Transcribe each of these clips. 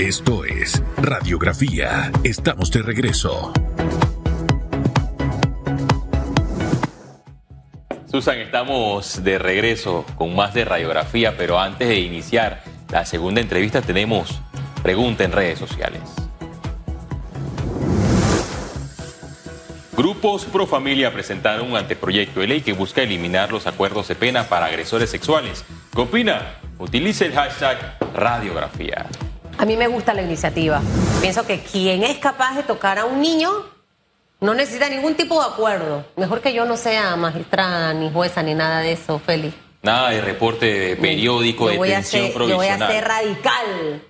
Esto es Radiografía. Estamos de regreso. Susan, estamos de regreso con más de radiografía, pero antes de iniciar la segunda entrevista tenemos pregunta en redes sociales. Grupos pro familia presentaron un anteproyecto de ley que busca eliminar los acuerdos de pena para agresores sexuales. ¿Qué opina? Utilice el hashtag radiografía. A mí me gusta la iniciativa. Pienso que quien es capaz de tocar a un niño no necesita ningún tipo de acuerdo. Mejor que yo no sea magistrada, ni jueza, ni nada de eso, Félix. Nada de reporte de periódico, de detención provisional. Yo voy a ser radical.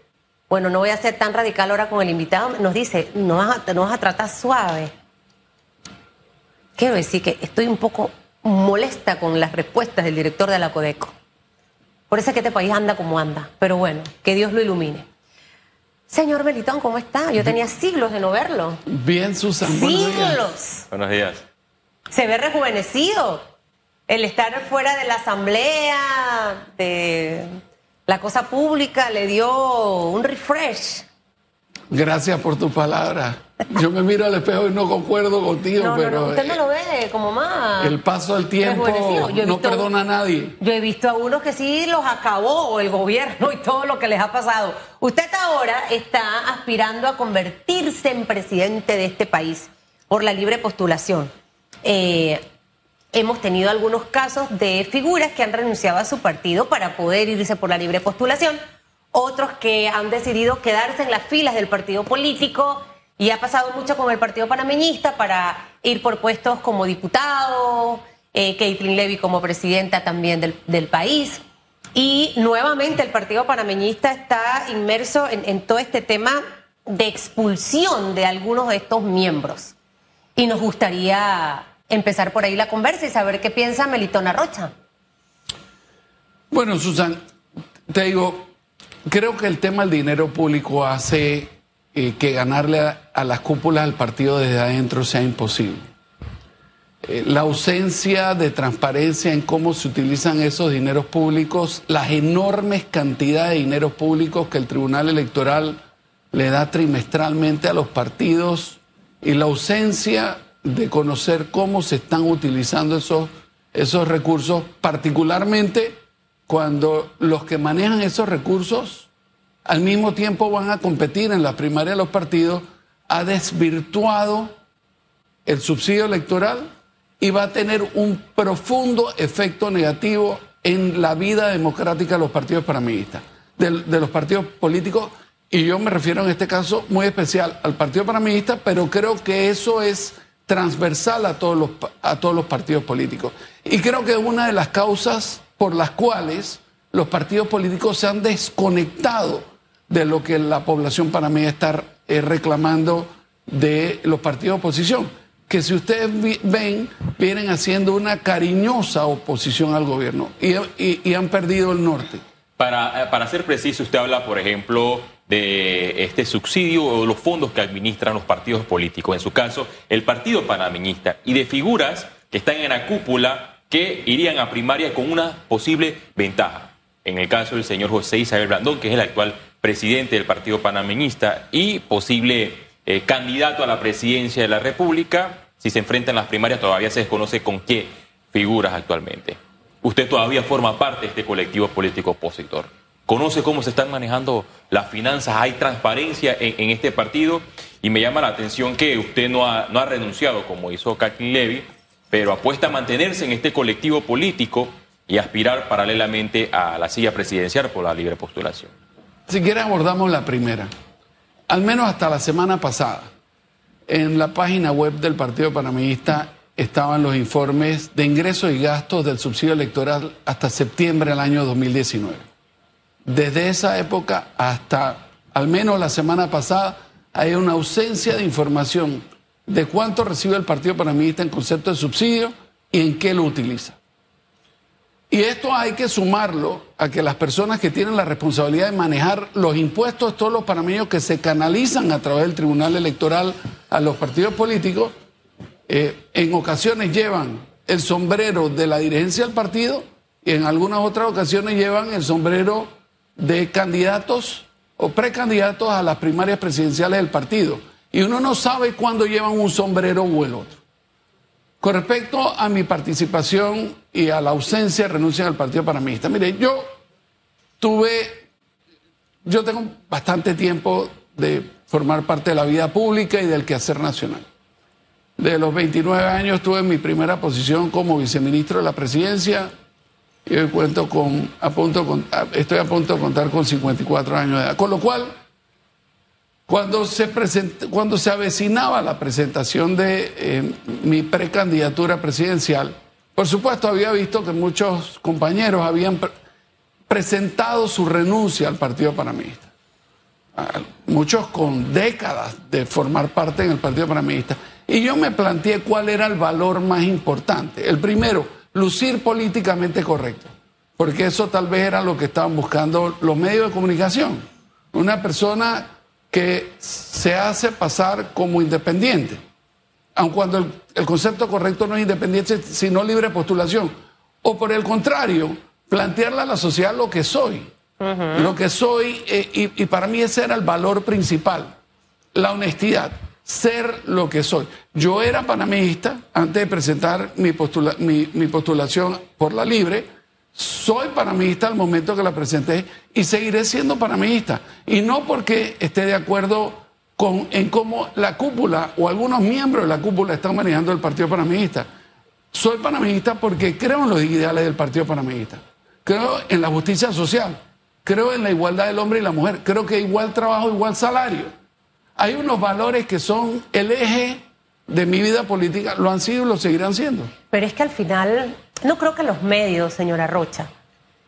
Bueno, no voy a ser tan radical ahora con el invitado. Nos dice, no vas a, no vas a tratar suave. Quiero decir que estoy un poco molesta con las respuestas del director de la Codeco. Por eso es que este país anda como anda. Pero bueno, que Dios lo ilumine. Señor Belitón, ¿cómo está? Yo tenía siglos de no verlo. Bien, Susan. Siglos. Buenos días. Se ve rejuvenecido. El estar fuera de la asamblea, de la cosa pública, le dio un refresh. Gracias por tu palabra. Yo me miro al espejo y no concuerdo contigo, no, pero. No, usted no lo ve como más. El paso del tiempo no perdona a nadie. Yo he visto a unos que sí los acabó el gobierno y todo lo que les ha pasado. Usted ahora está aspirando a convertirse en presidente de este país por la libre postulación. Eh, hemos tenido algunos casos de figuras que han renunciado a su partido para poder irse por la libre postulación otros que han decidido quedarse en las filas del partido político y ha pasado mucho con el partido panameñista para ir por puestos como diputado, eh, Caitlin Levy como presidenta también del, país. Y nuevamente el partido panameñista está inmerso en, en todo este tema de expulsión de algunos de estos miembros. Y nos gustaría empezar por ahí la conversa y saber qué piensa Melitona Rocha. Bueno, Susan, te digo, Creo que el tema del dinero público hace que ganarle a, las cúpulas del partido desde adentro sea imposible. Eh, la ausencia de transparencia en cómo se utilizan esos dineros públicos, las enormes cantidades de dineros públicos que el Tribunal Electoral le da trimestralmente a los partidos y la ausencia de conocer cómo se están utilizando esos, esos recursos, particularmente cuando los que manejan esos recursos al mismo tiempo van a competir en la primaria de los partidos, ha desvirtuado el subsidio electoral y va a tener un profundo efecto negativo en la vida democrática de los partidos panameñistas, de, los partidos políticos, y yo me refiero en este caso muy especial al Partido Panameñista, pero creo que eso es transversal a todos los, a todos los partidos políticos. Y creo que es una de las causas por las cuales los partidos políticos se han desconectado de lo que la población panameña está eh, reclamando de los partidos de oposición, que si ustedes ven, vienen haciendo una cariñosa oposición al gobierno y, han perdido el norte. Para, eh, para ser preciso, usted habla, por ejemplo, de este subsidio o los fondos que administran los partidos políticos, en su caso, el Partido Panameñista, y de figuras que están en la cúpula que irían a primaria con una posible ventaja. En el caso del señor José Isabel Blandón, que es el actual presidente del Partido Panameñista y posible eh, candidato a la presidencia de la República, si se enfrentan las primarias, todavía se desconoce con qué figuras actualmente. Usted todavía forma parte de este colectivo político opositor. ¿Conoce cómo se están manejando las finanzas? ¿Hay transparencia en, este partido? Y me llama la atención que usted no ha, renunciado, como hizo Kathleen Levy, pero apuesta a mantenerse en este colectivo político y aspirar paralelamente a la silla presidencial por la libre postulación. Si quiere abordamos la primera. Al menos hasta la semana pasada, en la página web del Partido Panameñista estaban los informes de ingresos y gastos del subsidio electoral hasta septiembre del año 2019. Desde esa época hasta al menos la semana pasada hay una ausencia de información de cuánto recibe el Partido Panameñista en concepto de subsidio y en qué lo utiliza. Y esto hay que sumarlo a que las personas que tienen la responsabilidad de manejar los impuestos, todos los panameños que se canalizan a través del Tribunal Electoral a los partidos políticos, eh, en ocasiones llevan el sombrero de la dirigencia del partido y en algunas otras ocasiones llevan el sombrero de candidatos o precandidatos a las primarias presidenciales del partido. Y uno no sabe cuándo llevan un sombrero o el otro. Con respecto a mi participación y a la ausencia de renuncia al Partido Panamista, mire, yo tuve, yo tengo bastante tiempo de formar parte de la vida pública y del quehacer nacional. De los 29 años tuve mi primera posición como viceministro de la presidencia y hoy cuento con, punto, estoy a punto de contar con 54 años de edad. Con lo cual, cuando se, cuando se avecinaba la presentación de eh, mi precandidatura presidencial, por supuesto había visto que muchos compañeros habían presentado su renuncia al Partido Panamista. Ah, muchos con décadas de formar parte en el Partido Panamista. Y yo me planteé cuál era el valor más importante. El primero, lucir políticamente correcto, porque eso tal vez era lo que estaban buscando los medios de comunicación. Una persona que se hace pasar como independiente, aun cuando el, concepto correcto no es independiente, sino libre postulación. O por el contrario, plantearle a la sociedad lo que soy. Lo que soy, eh, y, y para mí ese era el valor principal, la honestidad ser lo que soy. Yo era panameísta antes de presentar mi, mi, postulación por la libre. Soy panameísta al momento que la presenté y seguiré siendo panameísta. Y no porque esté de acuerdo con, en cómo la cúpula o algunos miembros de la cúpula están manejando el Partido Panameísta. Soy panameísta porque creo en los ideales del Partido Panameísta. Creo en la justicia social. Creo en la igualdad del hombre y la mujer. Creo que igual trabajo, igual salario hay unos valores que son el eje de mi vida política, lo han sido y lo seguirán siendo. Pero es que al final, no creo que los medios, señora Rocha,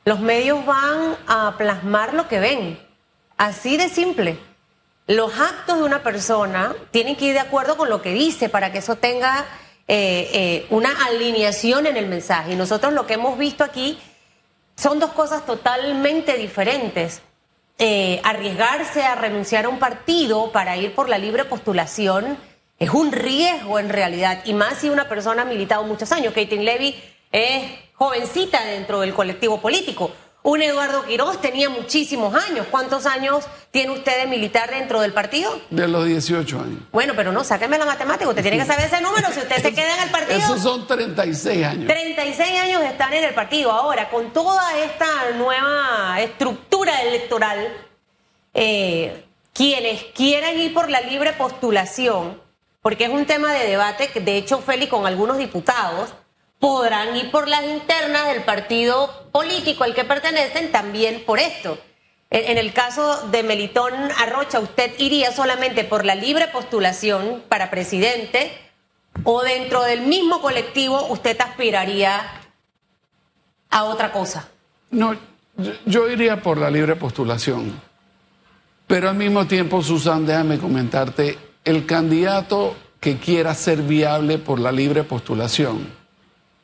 los medios van a plasmar lo que ven, así de simple. Los actos de una persona tienen que ir de acuerdo con lo que dice para que eso tenga eh, eh, una alineación en el mensaje. Y nosotros lo que hemos visto aquí son dos cosas totalmente diferentes. Eh, arriesgarse a renunciar a un partido para ir por la libre postulación es un riesgo en realidad, y más si una persona ha militado muchos años. Katie Levy es jovencita dentro del colectivo político. Un Eduardo Quiroz tenía muchísimos años. ¿Cuántos años tiene usted de militar dentro del partido? De los 18 años. Bueno, pero no, sáqueme la matemática. Usted tiene que saber ese número si usted se queda en el partido. Esos son 36 años. 36 años de estar en el partido. Ahora, con toda esta nueva estructura electoral, eh, quienes quieran ir por la libre postulación, porque es un tema de debate, que de hecho, Félix, con algunos diputados, podrán ir por las internas del partido político al que pertenecen también por esto. En, el caso de Melitón Arrocha, ¿usted iría solamente por la libre postulación para presidente o dentro del mismo colectivo usted aspiraría a otra cosa? No, yo iría por la libre postulación. Pero al mismo tiempo, Susan, déjame comentarte, el candidato que quiera ser viable por la libre postulación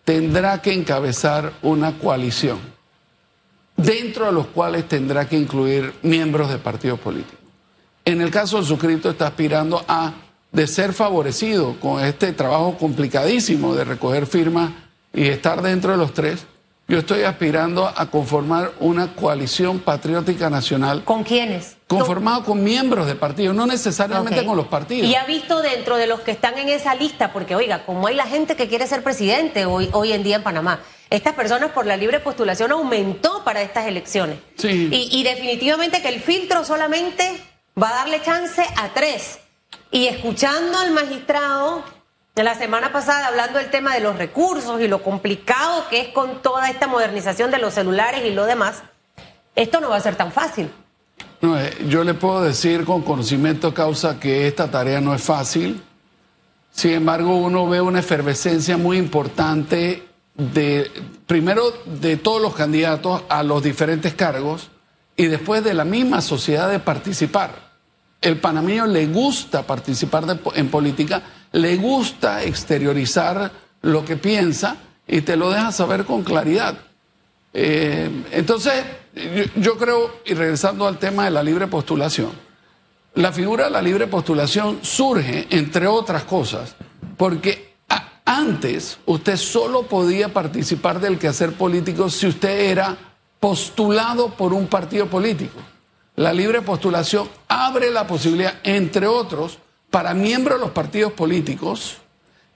tendrá que encabezar una coalición, dentro de los cuales tendrá que incluir miembros de partidos políticos. En el caso del suscrito está aspirando a de ser favorecido con este trabajo complicadísimo de recoger firmas y estar dentro de los tres, yo estoy aspirando a conformar una coalición patriótica nacional. ¿Con quiénes? Conformado con miembros de partidos, no necesariamente con los partidos. Y ha visto dentro de los que están en esa lista, porque oiga, como hay la gente que quiere ser presidente hoy, hoy en día en Panamá, estas personas por la libre postulación aumentó para estas elecciones. Sí. Y, y definitivamente que el filtro solamente va a darle chance a tres. Y escuchando al magistrado la semana pasada hablando del tema de los recursos y lo complicado que es con toda esta modernización de los celulares y lo demás, esto no va a ser tan fácil. No, eh, yo le puedo decir con conocimiento causa que esta tarea no es fácil. Sin embargo, uno ve una efervescencia muy importante de, primero, de todos los candidatos a los diferentes cargos y después de la misma sociedad de participar. El panameño le gusta participar en política le gusta exteriorizar lo que piensa y te lo deja saber con claridad. Eh, entonces, yo, creo, y regresando al tema de la libre postulación, la figura de la libre postulación surge, entre otras cosas, porque antes usted solo podía participar del quehacer político si usted era postulado por un partido político. la libre postulación abre la posibilidad, entre otros, para miembros de los partidos políticos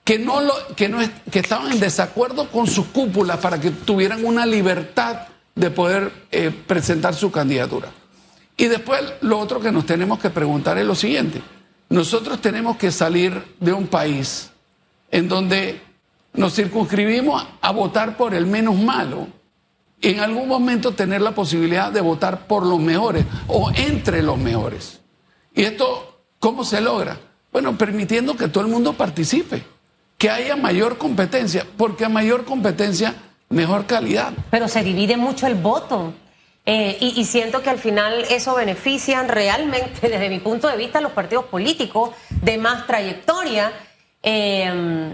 que, no que, no que estaban en desacuerdo con sus cúpulas para que tuvieran una libertad de poder eh, presentar su candidatura. Y después lo otro que nos tenemos que preguntar es lo siguiente. Nosotros tenemos que salir de un país en donde nos circunscribimos a votar por el menos malo, en algún momento tener la posibilidad de votar por los mejores o entre los mejores. ¿Y esto cómo se logra? Bueno, permitiendo que todo el mundo participe, que haya mayor competencia, porque a mayor competencia, mejor calidad. Pero se divide mucho el voto. Eh, y, siento que al final eso beneficia realmente, desde mi punto de vista, los partidos políticos de más trayectoria. Eh,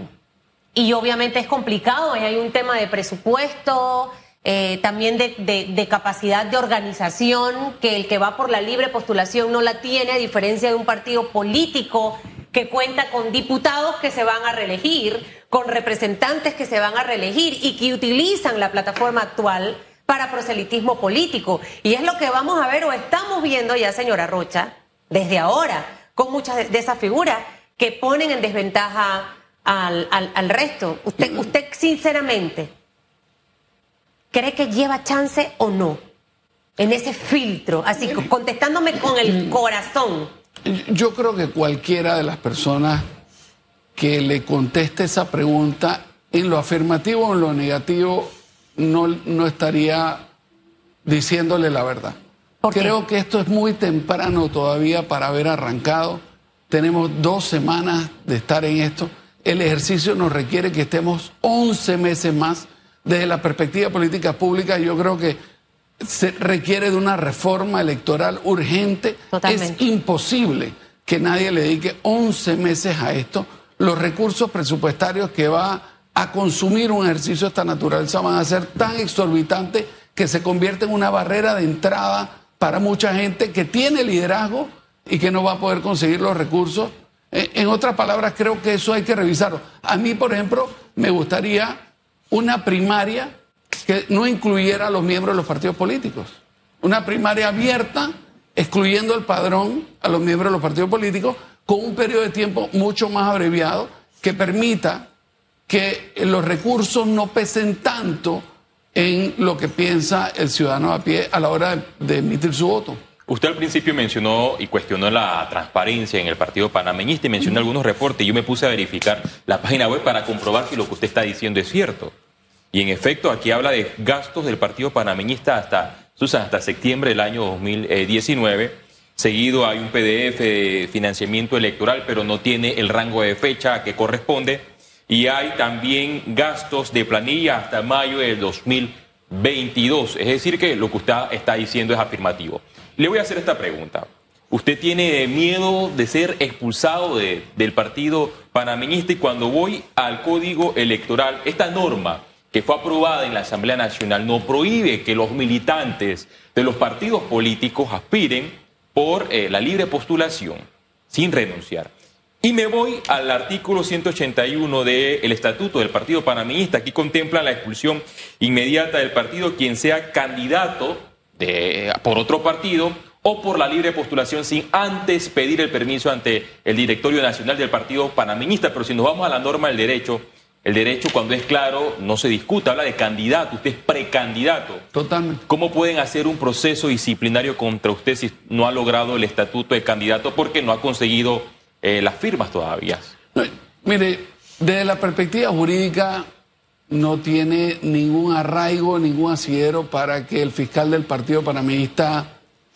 y obviamente es complicado, hay un tema de presupuesto, eh, también de, capacidad de organización, que el que va por la libre postulación no la tiene, a diferencia de un partido político que cuenta con diputados que se van a reelegir, con representantes que se van a reelegir y que utilizan la plataforma actual para proselitismo político. Y es lo que vamos a ver o estamos viendo ya, señora Rocha, desde ahora, con muchas de esas figuras que ponen en desventaja al, al, resto. Usted, usted, sinceramente, ¿cree que lleva chance o no? En ese filtro, así contestándome con el corazón. Yo creo que cualquiera de las personas que le conteste esa pregunta en lo afirmativo o en lo negativo no, no estaría diciéndole la verdad. Creo que esto es muy temprano todavía para haber arrancado. Tenemos dos semanas de estar en esto. El ejercicio nos requiere que estemos 11 meses más. Desde la perspectiva política pública, yo creo que se requiere de una reforma electoral urgente. Es imposible que nadie le dedique 11 meses a esto. Los recursos presupuestarios que va a consumir un ejercicio de esta naturaleza van a ser tan exorbitantes que se convierte en una barrera de entrada para mucha gente que tiene liderazgo y que no va a poder conseguir los recursos. Eh, en otras palabras, creo que eso hay que revisarlo. A mí, por ejemplo, me gustaría una primaria que no incluyera a los miembros de los partidos políticos. Una primaria abierta, excluyendo el padrón a los miembros de los partidos políticos, con un periodo de tiempo mucho más abreviado que permita que los recursos no pesen tanto en lo que piensa el ciudadano a pie a la hora de, emitir su voto. Usted al principio mencionó y cuestionó la transparencia en el partido panameñista y mencionó algunos reportes. Yo me puse a verificar la página web para comprobar si lo que usted está diciendo es cierto. Y en efecto, aquí habla de gastos del partido panameñista hasta, hasta septiembre del año 2019. Seguido hay un PDF de financiamiento electoral, pero no tiene el rango de fecha que corresponde y hay también gastos de planilla hasta mayo del 2022. Es decir, que lo que usted está diciendo es afirmativo. Le voy a hacer esta pregunta. ¿Usted tiene miedo de ser expulsado del partido panameñista? Y cuando voy al código electoral, esta norma que fue aprobada en la Asamblea Nacional no prohíbe que los militantes de los partidos políticos aspiren por eh, la libre postulación sin renunciar. Y me voy al artículo 181 del Estatuto del Partido Panameñista. Aquí contempla la expulsión inmediata del partido quien sea candidato de, por otro partido o por la libre postulación sin antes pedir el permiso ante el Directorio Nacional del Partido Panameñista. Pero si nos vamos a la norma del derecho, el derecho cuando es claro no se discute, habla de candidato, usted es precandidato. Totalmente. ¿Cómo pueden hacer un proceso disciplinario contra usted si no ha logrado el estatuto de candidato porque no ha conseguido eh, las firmas todavía. mire, desde la perspectiva jurídica no tiene ningún arraigo, ningún asidero para que el fiscal del Partido Panameñista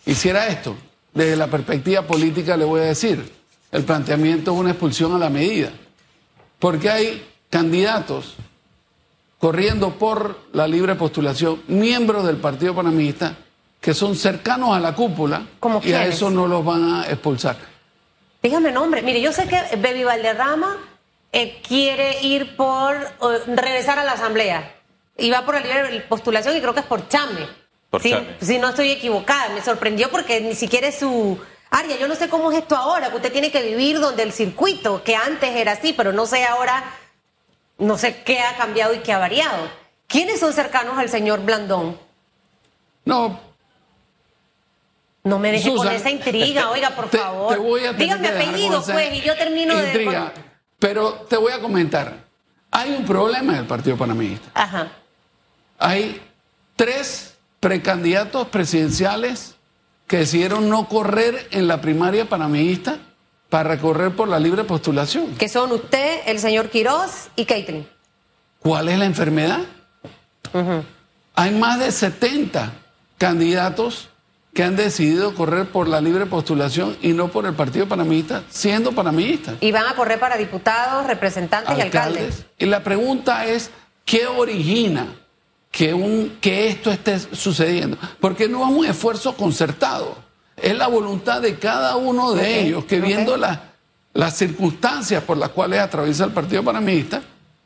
hiciera esto. Desde la perspectiva política le voy a decir, el planteamiento es una expulsión a la medida, porque hay candidatos corriendo por la libre postulación, miembros del Partido Panameñista, que son cercanos a la cúpula y a eso no los van a expulsar. Dígame nombre. Mire, yo sé que Baby Valderrama eh, quiere ir por regresar a la asamblea y va por la libre postulación y creo que es por Chame. Por si, si no estoy equivocada, me sorprendió porque ni siquiera es su área. Yo no sé cómo es esto ahora, que usted tiene que vivir donde el circuito, que antes era así, pero no sé ahora, no sé qué ha cambiado y qué ha variado. ¿Quiénes son cercanos al señor Blandón? No, No me deje con esa intriga, oiga, por te- favor. te voy a tener Dígame apellido, pues, y yo termino de. intriga. Pero te voy a comentar. Hay un problema en el Partido Panameñista. Ajá. Hay tres precandidatos presidenciales que decidieron no correr en la primaria panameñista para correr por la libre postulación. Que son usted, el señor Quiroz y Catherine. ¿Cuál es la enfermedad? Hay más de 70 candidatos que han decidido correr por la libre postulación y no por el Partido Panameñista, siendo panameñistas. Y van a correr para diputados, representantes y alcaldes. Y la pregunta es, ¿qué origina que, un, que esto esté sucediendo? Porque no es un esfuerzo concertado, es la voluntad de cada uno de ellos que viendo la- las circunstancias por las cuales atraviesa el Partido Panameñista,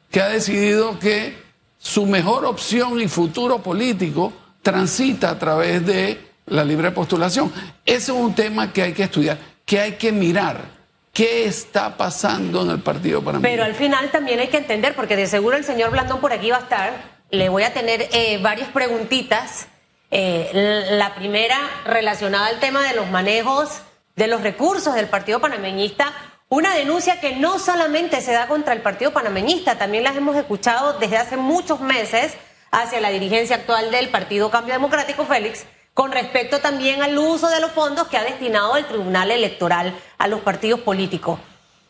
que ha decidido que su mejor opción y futuro político transita a través de la libre postulación. Ese es un tema que hay que estudiar, que hay que mirar. ¿Qué está pasando en el Partido Panameñista? Pero al final también hay que entender, porque de seguro el señor Blandón por aquí va a estar. Le voy a tener eh, varias preguntitas. Eh, la primera relacionada al tema de los manejos de los recursos del Partido Panameñista. Una denuncia que no solamente se da contra el Partido Panameñista, también las hemos escuchado desde hace muchos meses hacia la dirigencia actual del Partido Cambio Democrático, Félix, con respecto también al uso de los fondos que ha destinado el Tribunal Electoral a los partidos políticos.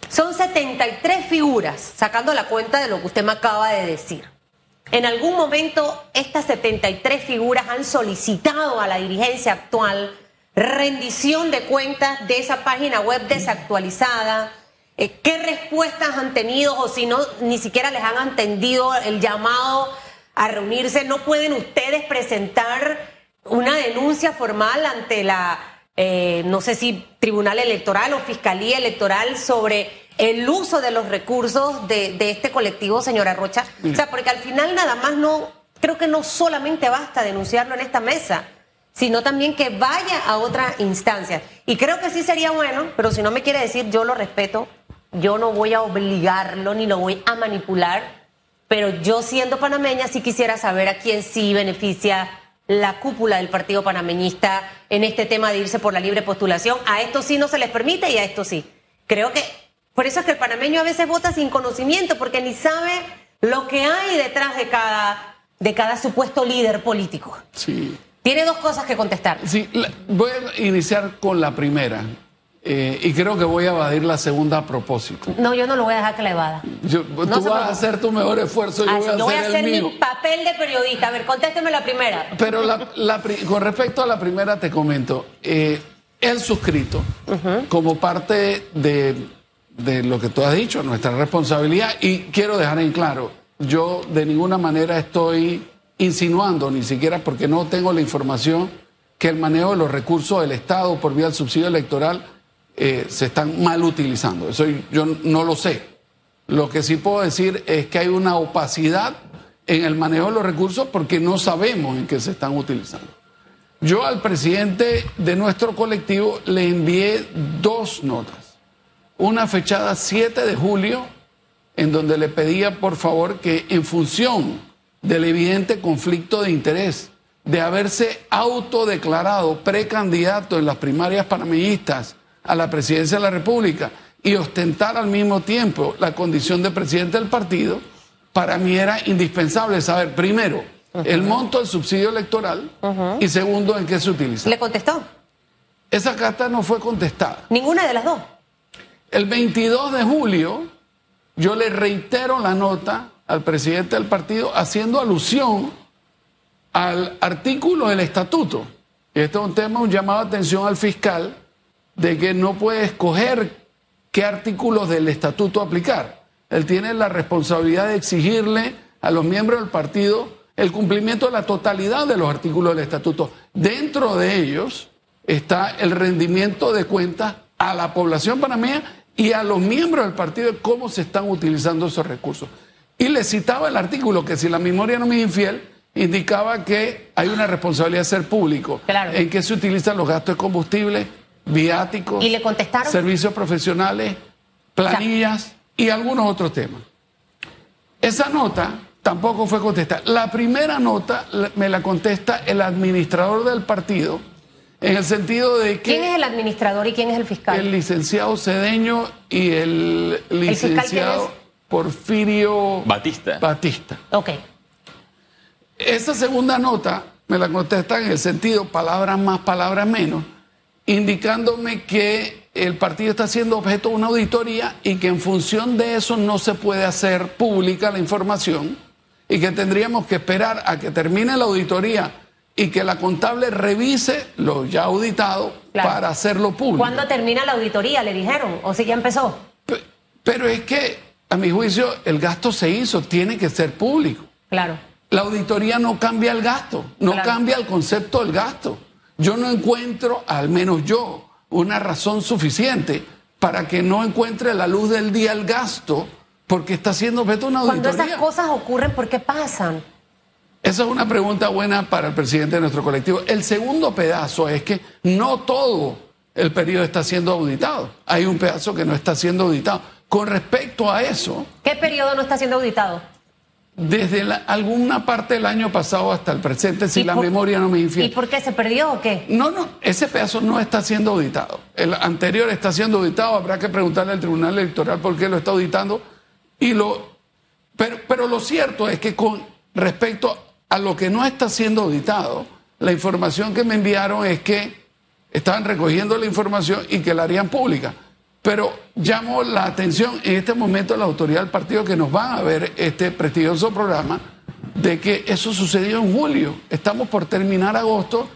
Son 73 figuras, sacando la cuenta de lo que usted me acaba de decir. En algún momento estas 73 figuras han solicitado a la dirigencia actual rendición de cuentas de esa página web desactualizada. Eh, ¿Qué respuestas han tenido o si no, ni siquiera les han atendido el llamado a reunirse? ¿No pueden ustedes presentar una denuncia formal ante la, eh, no sé si Tribunal Electoral o Fiscalía Electoral sobre el uso de los recursos de, de este colectivo, señora Rocha? O sea, porque al final nada más no, creo que no solamente basta denunciarlo en esta mesa, sino también que vaya a otra instancia. Y creo que sí sería bueno, pero si no me quiere decir, yo lo respeto, yo no voy a obligarlo ni lo voy a manipular, pero yo siendo panameña sí quisiera saber a quién sí beneficia la cúpula del Partido Panameñista en este tema de irse por la libre postulación. A esto sí no se les permite y a esto sí. Creo que por eso es que el panameño a veces vota sin conocimiento, porque ni sabe lo que hay detrás de cada, de cada supuesto líder político. Sí. Tiene dos cosas que contestar. Sí, la- voy a iniciar con la primera eh, y creo que voy a evadir la segunda a propósito. No, yo no lo voy a dejar que la evada. Yo- No tú vas a hacer tu mejor esfuerzo, yo Ah, voy a yo voy a hacer el mío. mi papel de periodista. A ver, contésteme la primera. Pero la- la con respecto a la primera te comento, eh, el suscrito, como parte de, de lo que tú has dicho, nuestra responsabilidad, y quiero dejar en claro, yo de ninguna manera estoy insinuando, ni siquiera porque no tengo la información, que el manejo de los recursos del Estado por vía del subsidio electoral eh, se están mal utilizando. Eso yo no lo sé. Lo que sí puedo decir es que hay una opacidad en el manejo de los recursos porque no sabemos en qué se están utilizando. Yo al presidente de nuestro colectivo le envié dos notas. Una fechada 7 de julio, en donde le pedía por favor que en función del evidente conflicto de interés de haberse autodeclarado precandidato en las primarias panameñistas a la presidencia de la República y ostentar al mismo tiempo la condición de presidente del partido, para mí era indispensable saber, primero, el monto del subsidio electoral y segundo, en qué se utiliza. ¿Le contestó? Esa carta no fue contestada. Ninguna de las dos. El 22 de julio, yo le reitero la nota al presidente del partido haciendo alusión al artículo del estatuto. Este es un tema, un llamado de atención al fiscal de que no puede escoger qué artículos del estatuto aplicar. Él tiene la responsabilidad de exigirle a los miembros del partido el cumplimiento de la totalidad de los artículos del estatuto. Dentro de ellos está el rendimiento de cuentas a la población panameña y a los miembros del partido de cómo se están utilizando esos recursos. Y le citaba el artículo que si la memoria no me es infiel, indicaba que hay una responsabilidad de ser público Claro. en que se utilizan los gastos de combustible, viáticos, ¿Y le contestaron? servicios profesionales, planillas y algunos otros temas. Esa nota tampoco fue contestada. La primera nota me la contesta el administrador del partido En el sentido de que ¿Quién es el administrador y quién es el fiscal? el licenciado Cedeño y el licenciado? Porfirio Batista. Batista. Ok. Esa segunda nota me la contestan en el sentido palabras más, palabras menos, indicándome que el partido está siendo objeto de una auditoría y que en función de eso no se puede hacer pública la información y que tendríamos que esperar a que termine la auditoría y que la contable revise lo ya auditado Claro. para hacerlo público. ¿Cuándo termina la auditoría? ¿Le dijeron? ¿O si ya empezó? Pe- Pero es que, a mi juicio, el gasto se hizo, tiene que ser público. Claro. La auditoría no cambia el gasto, no Claro. cambia el concepto del gasto. Yo no encuentro, al menos yo, una razón suficiente para que no encuentre la luz del día el gasto porque está siendo objeto de una Cuando auditoría. esas cosas ocurren, ¿por qué pasan? Esa es una pregunta buena para el presidente de nuestro colectivo. El segundo pedazo es que no todo el periodo está siendo auditado. Hay un pedazo que no está siendo auditado. Con respecto a eso, ¿Qué periodo no está siendo auditado? Desde la- alguna parte del año pasado hasta el presente, si ¿Y la por- memoria no me ¿Y infiere. por qué se perdió o qué? No, no, ese pedazo no está siendo auditado. El anterior está siendo auditado, habrá que preguntarle al Tribunal Electoral por qué lo está auditando. Y lo, pero, pero lo cierto es que con respecto a lo que no está siendo auditado, la información que me enviaron es que estaban recogiendo la información y que la harían pública. Pero llamo la atención en este momento a la autoridad del partido que nos van a ver este prestigioso programa de que eso sucedió en julio. Estamos por terminar agosto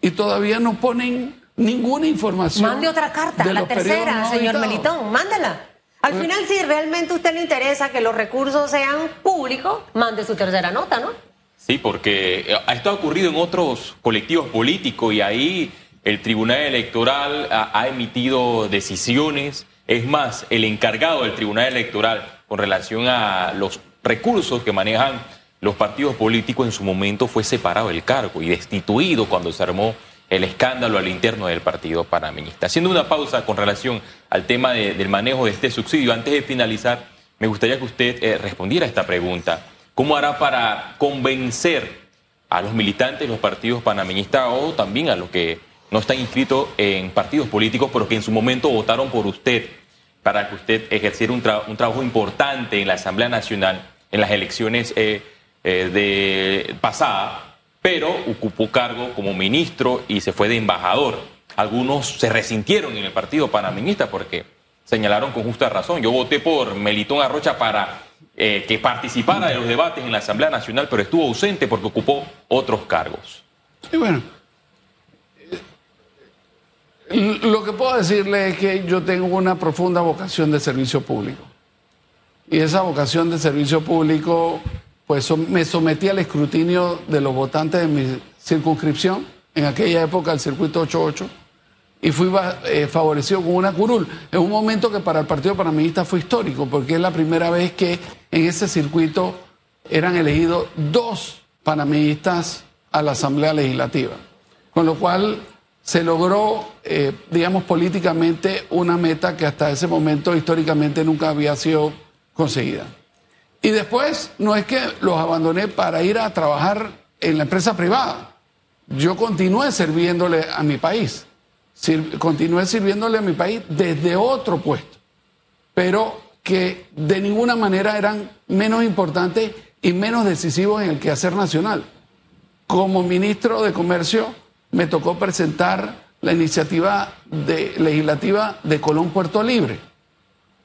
y todavía no ponen ninguna información. Mande otra carta, la tercera, no señor. Melitón, mándela. Al Pues- final, si realmente a usted le interesa que los recursos sean públicos, mande su tercera nota, ¿no? Sí, porque eh, esto ha ocurrido en otros colectivos políticos y ahí el Tribunal Electoral ha, emitido decisiones. Es más, el encargado del Tribunal Electoral con relación a los recursos que manejan los partidos políticos en su momento fue separado del cargo y destituido cuando se armó el escándalo al interno del partido panameñista. Haciendo una pausa con relación al tema de- del manejo de este subsidio, antes de finalizar, me gustaría que usted eh, respondiera a esta pregunta. ¿Cómo hará para convencer a los militantes de los partidos panameñistas o también a los que no están inscritos en partidos políticos, pero que en su momento votaron por usted para que usted ejerciera un, tra- un trabajo importante en la Asamblea Nacional en las elecciones eh, eh, de pasada, pero ocupó cargo como ministro y se fue de embajador. Algunos se resintieron en el partido panameñista porque señalaron con justa razón. Yo voté por Melitón Arrocha para eh, que participara de los debates en la Asamblea Nacional, pero estuvo ausente porque ocupó otros cargos. Y bueno, lo que puedo decirle es que yo tengo una profunda vocación de servicio público. Y esa vocación de servicio público, pues me sometí al escrutinio de los votantes de mi circunscripción, en aquella época el circuito 88, y fui eh, favorecido con una curul. En un momento que para el Partido Panameñista fue histórico, porque es la primera vez que en ese circuito eran elegidos dos panameñistas a la Asamblea Legislativa. Con lo cual se logró, eh, digamos, políticamente una meta que hasta ese momento históricamente nunca había sido conseguida. Y después no es que los abandoné para ir a trabajar en la empresa privada. Yo continué sirviéndole a mi país. Continué sirviéndole a mi país desde otro puesto, pero que de ninguna manera eran menos importantes y menos decisivos en el quehacer nacional. Como ministro de Comercio me tocó presentar la iniciativa legislativa de Colón Puerto Libre.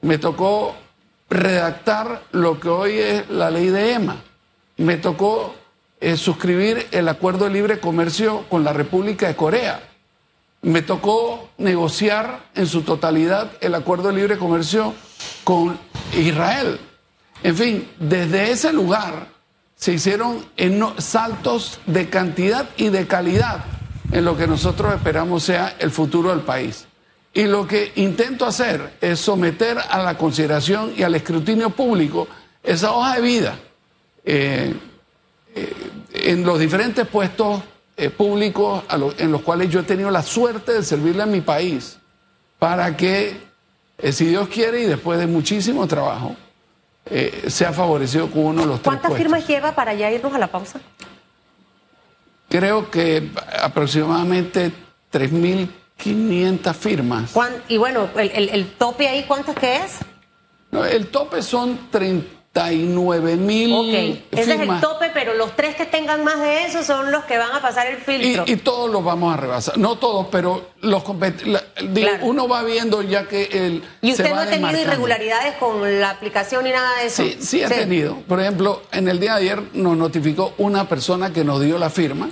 Me tocó redactar lo que hoy es la ley de EMA. Me tocó eh, suscribir el acuerdo de libre comercio con la República de Corea. Me tocó negociar en su totalidad el acuerdo de libre comercio con Israel. En fin, desde ese lugar se hicieron saltos de cantidad y de calidad en lo que nosotros esperamos sea el futuro del país. Y lo que intento hacer es someter a la consideración y al escrutinio público esa hoja de vida eh, eh, en los diferentes puestos eh, públicos a lo- en los cuales yo he tenido la suerte de servirle a mi país para que, si Dios quiere y después de muchísimo trabajo, sea favorecido con uno de los tres ¿Cuántas firmas lleva para ya irnos a la pausa? Creo que aproximadamente 3.500 firmas. ¿Cuán- Y bueno, el, el- el tope ahí, ¿cuánto es que es? No, el tope son 39 mil Ok, ese es el tope, pero los tres que tengan más de eso son los que van a pasar el filtro. Y, y todos los vamos a rebasar. No todos, pero los la- digo, Claro. uno va viendo ya que el. ¿Y se usted no va ha tenido irregularidades con la aplicación ni nada de eso? Sí, sí ha tenido. Por ejemplo, en el día de ayer nos notificó una persona que nos dio la firma,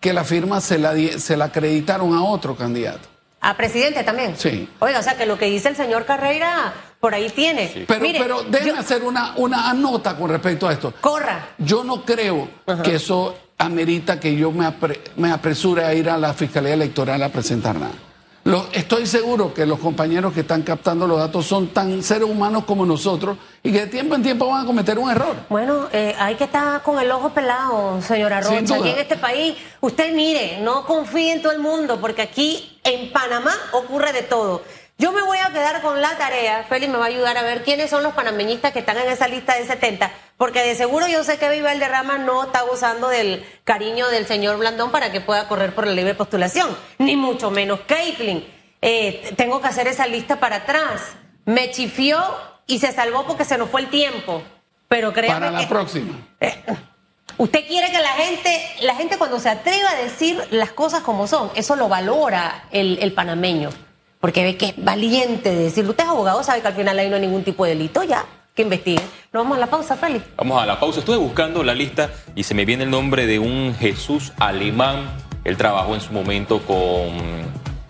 que la firma se la, di- se la acreditaron a otro candidato. ¿A presidente también? Sí. Oiga, o sea que lo que dice el señor Carreira, por ahí tiene. Pero, Mire, pero déjeme yo- hacer una, una nota con respecto a esto. Corra. Yo no creo que eso amerita que yo me, apre- me apresure a ir a la Fiscalía Electoral a presentar nada. Lo- estoy seguro que los compañeros que están captando los datos son tan seres humanos como nosotros y que de tiempo en tiempo van a cometer un error. Bueno, eh, hay que estar con el ojo pelado, señora Rocha. Aquí en este país, usted mire, no confíe en todo el mundo, porque aquí en Panamá ocurre de todo. Yo me voy a quedar con la tarea, Félix me va a ayudar a ver quiénes son los panameñistas que están en esa lista de 70, porque de seguro yo sé que Viva el Derrama no está gozando del cariño del señor Blandón para que pueda correr por la libre postulación, ni mucho menos Caitlin. Eh, tengo que hacer esa lista para atrás. Me chifió y se salvó porque se nos fue el tiempo. Pero créame Para la que- próxima. Usted quiere que la gente, la gente cuando se atreva a decir las cosas como son, eso lo valora el, el panameño, porque ve que es valiente de decirlo. Usted es abogado, sabe que al final ahí no hay ningún tipo de delito, ya, que investiguen. Nos vamos a la pausa, Félix. Vamos a la pausa. Estuve buscando la lista y se me viene el nombre de un Jesús alemán. Él trabajó en su momento con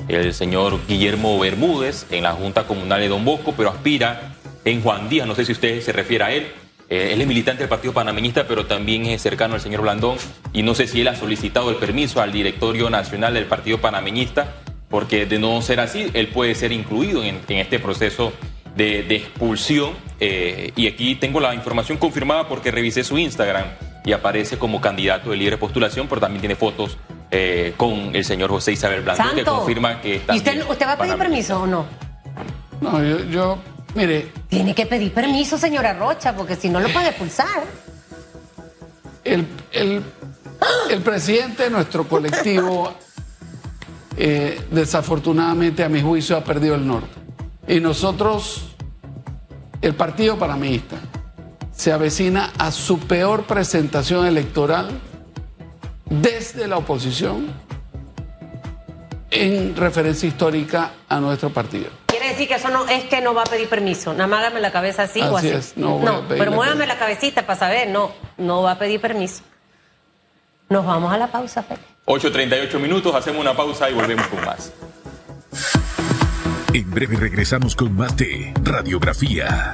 el señor Guillermo Bermúdez en la Junta Comunal de Don Bosco, pero aspira en Juan Díaz. No sé si usted se refiere a él. Eh, él es militante del Partido Panameñista, pero también es cercano al señor Blandón. Y no sé si él ha solicitado el permiso al directorio nacional del Partido Panameñista, porque de no ser así, él puede ser incluido en, en este proceso de, de expulsión. eh, y aquí tengo la información confirmada porque revisé su Instagram y aparece como candidato de libre postulación, pero también tiene fotos eh, con el señor José Isabel Blandón, que confirma que está. ¿Y usted, usted va a pedir permiso o no? No, yo, yo, mire, Tiene que pedir permiso, señora Rocha, porque si no lo puede expulsar. el, el, el presidente de nuestro colectivo, eh, desafortunadamente, a mi juicio, ha perdido el norte. Y nosotros, el Partido Panameísta, se avecina a su peor presentación electoral desde la oposición en referencia histórica a nuestro partido. Quiere decir que eso no es que no va a pedir permiso. Nada más hágame la cabeza así o Así así. es, no pedirle pero muévame la cabecita para saber. No, no va a pedir permiso. Nos vamos a la pausa, Félix. 8.38 minutos, hacemos una pausa y volvemos con más. En breve regresamos con más de Radiografía.